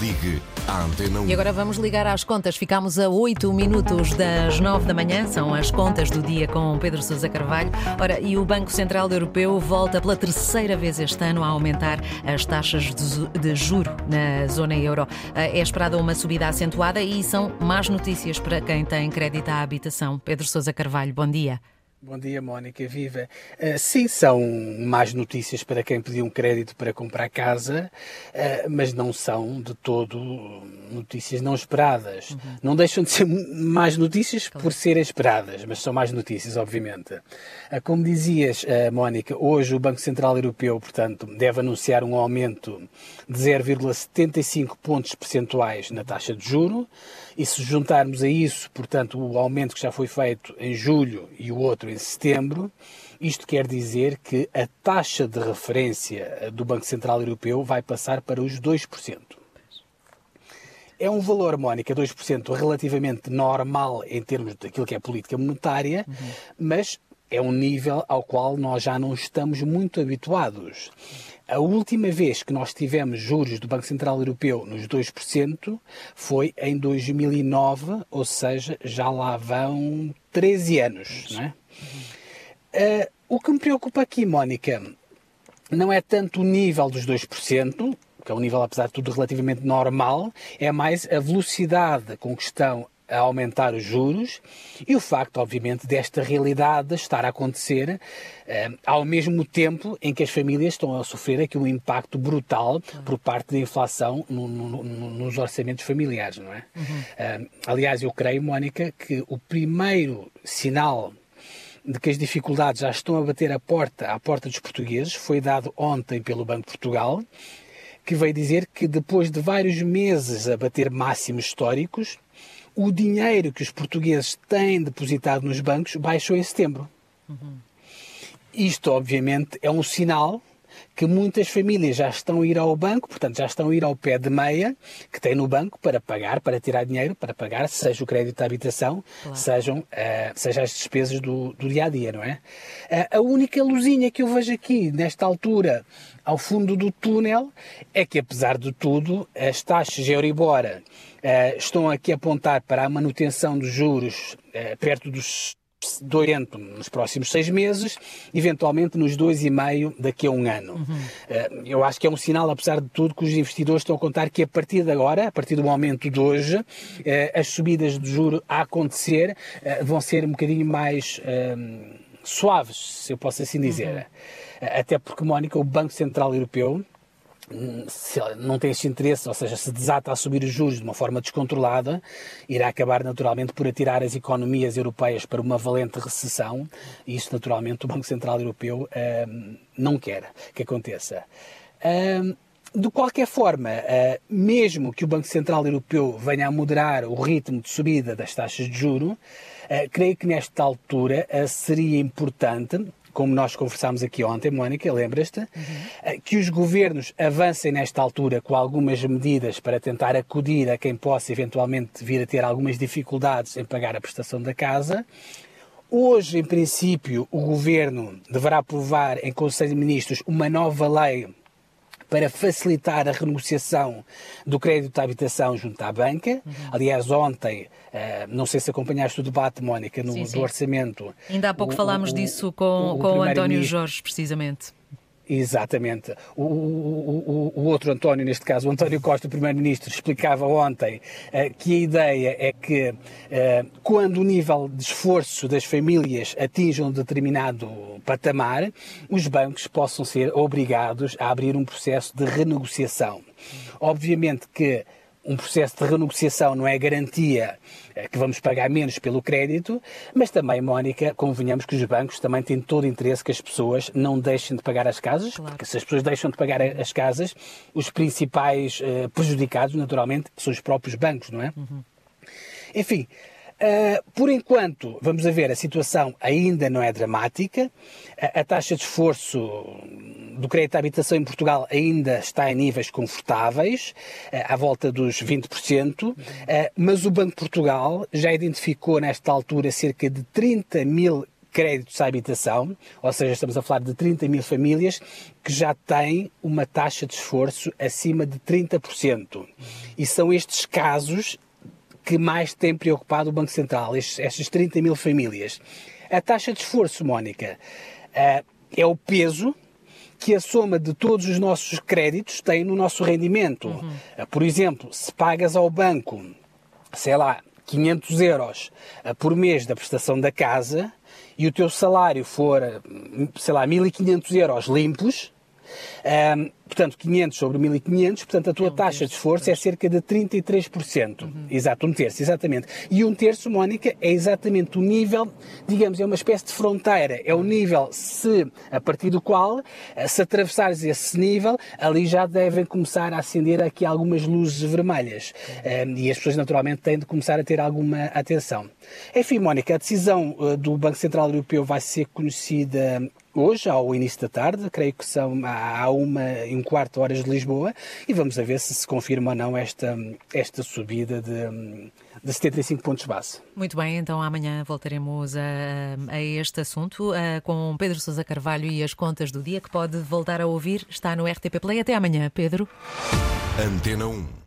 Ligue à Antena 1. E agora vamos ligar às contas. Ficámos a 8 minutos das 9 da manhã. São as contas do dia com Pedro Sousa Carvalho. Ora, e o Banco Central Europeu volta pela terceira vez este ano a aumentar as taxas de, juro na zona euro. É esperada uma subida acentuada e são más notícias para quem tem crédito à habitação. Pedro Sousa Carvalho, bom dia. Bom dia, Mónica, viva. Uh, sim, são más notícias para quem pediu um crédito para comprar casa, uh, mas não são de todo notícias não esperadas. Uhum. Não deixam de ser más notícias claro. por serem esperadas, mas são más notícias, obviamente. Uh, como dizias, Mónica, hoje o Banco Central Europeu, portanto, deve anunciar um aumento de 0,75 pontos percentuais na taxa de juro, e se juntarmos a isso, portanto, o aumento que já foi feito em julho e o outro em setembro, isto quer dizer que a taxa de referência do Banco Central Europeu vai passar para os 2%. É um valor, Mónica, 2% relativamente normal em termos daquilo que é política monetária, uhum. mas é um nível ao qual nós já não estamos muito habituados. A última vez que nós tivemos juros do Banco Central Europeu nos 2% foi em 2009, ou seja, já lá vão 13 anos. Não é? Uh, o que me preocupa aqui, Mónica, não é tanto o nível dos 2%, que é um nível, apesar de tudo, relativamente normal, é mais a velocidade com que estão a aumentar os juros e o facto, obviamente, desta realidade estar a acontecer eh, ao mesmo tempo em que as famílias estão a sofrer aqui um impacto brutal por parte da inflação no, no, no, nos orçamentos familiares, não é? Uhum. Eh, aliás, eu creio, Mónica, que o primeiro sinal de que as dificuldades já estão a bater a porta, à porta dos portugueses foi dado ontem pelo Banco de Portugal, que veio dizer que depois de vários meses a bater máximos históricos, o dinheiro que os portugueses têm depositado nos bancos baixou em setembro. Uhum. Isto, obviamente, é um sinal que muitas famílias já estão a ir ao banco, portanto, já estão a ir ao pé de meia que tem no banco para pagar, para tirar dinheiro, para pagar, seja o crédito de habitação, claro. sejam, uh, seja as despesas do, do dia a dia, não é? Uh, a única luzinha que eu vejo aqui, nesta altura, ao fundo do túnel, é que, apesar de tudo, as taxas de Euribor uh, estão aqui a apontar para a manutenção dos juros perto dos doente nos próximos seis meses, eventualmente nos dois e meio daqui a um ano. Uhum. Eu acho que é um sinal, apesar de tudo, que os investidores estão a contar que a partir de agora, a partir do momento de hoje, eh, as subidas de juro a acontecer eh, vão ser um bocadinho mais um, suaves, se eu posso assim dizer. Uhum. Até porque, Mónica, o Banco Central Europeu, se não tem esse interesse, ou seja, se desata a subir os juros de uma forma descontrolada, irá acabar naturalmente por atirar as economias europeias para uma valente recessão, e isso naturalmente o Banco Central Europeu uh, não quer que aconteça. Uh, de qualquer forma, uh, mesmo que o Banco Central Europeu venha a moderar o ritmo de subida das taxas de juro, creio que nesta altura seria importante como nós conversámos aqui ontem, Mónica, lembras-te, uhum. que os governos avancem nesta altura com algumas medidas para tentar acudir a quem possa eventualmente vir a ter algumas dificuldades em pagar a prestação da casa. Hoje, em princípio, o governo deverá aprovar em Conselho de Ministros uma nova lei para facilitar a renegociação do crédito de habitação junto à banca. Uhum. Aliás, ontem, uh, não sei se acompanhaste o debate, Mónica, no, sim, sim. do orçamento. Ainda há pouco o, falámos o, disso com o, com o António Jorge, precisamente. Exatamente. O, o, o, outro António, neste caso, o António Costa, o Primeiro-Ministro, explicava ontem uh, que a ideia é que uh, quando o nível de esforço das famílias atinja um determinado patamar, os bancos possam ser obrigados a abrir um processo de renegociação. Obviamente que um processo de renegociação não é garantia eh, que vamos pagar menos pelo crédito, mas também, Mónica, convenhamos que os bancos também têm todo o interesse que as pessoas não deixem de pagar as casas, claro. porque se as pessoas deixam de pagar as casas, os principais uh, prejudicados, naturalmente, são os próprios bancos, não é? Uhum. Enfim, Uh, por enquanto, vamos a ver, a situação ainda não é dramática. A, a taxa de esforço do crédito à habitação em Portugal ainda está em níveis confortáveis, uh, à volta dos 20%, uh, mas o Banco de Portugal já identificou nesta altura cerca de 30 mil créditos à habitação, ou seja, estamos a falar de 30 mil famílias que já têm uma taxa de esforço acima de 30%. E são estes casos que mais têm preocupado o Banco Central, estas 30 mil famílias. A taxa de esforço, Mónica, uh, é o peso que a soma de todos os nossos créditos tem no nosso rendimento. Uhum. Uh, por exemplo, se pagas ao banco, sei lá, 500 euros uh, por mês da prestação da casa e o teu salário for, sei lá, 1.500 euros limpos, portanto, 500 sobre 1500, portanto, a tua é um taxa de esforço é cerca de 33%. Uhum. Exato, um terço, exatamente. E um terço, Mónica, é exatamente o nível, digamos, é uma espécie de fronteira. É o nível se, a partir do qual, eh, se atravessares esse nível, ali já devem começar a acender aqui algumas luzes vermelhas. Uhum. Um, e as pessoas, naturalmente, têm de começar a ter alguma atenção. Enfim, Mónica, a decisão uh, do Banco Central Europeu vai ser conhecida hoje, ao início da tarde, creio que são há uma e um quarto horas de Lisboa, e vamos a ver se se confirma ou não esta, esta subida de, de 75 pontos base. Muito bem, então amanhã voltaremos a, a este assunto a, com Pedro Sousa Carvalho e as contas do dia que pode voltar a ouvir. Está no RTP Play. Até amanhã, Pedro. Antena 1.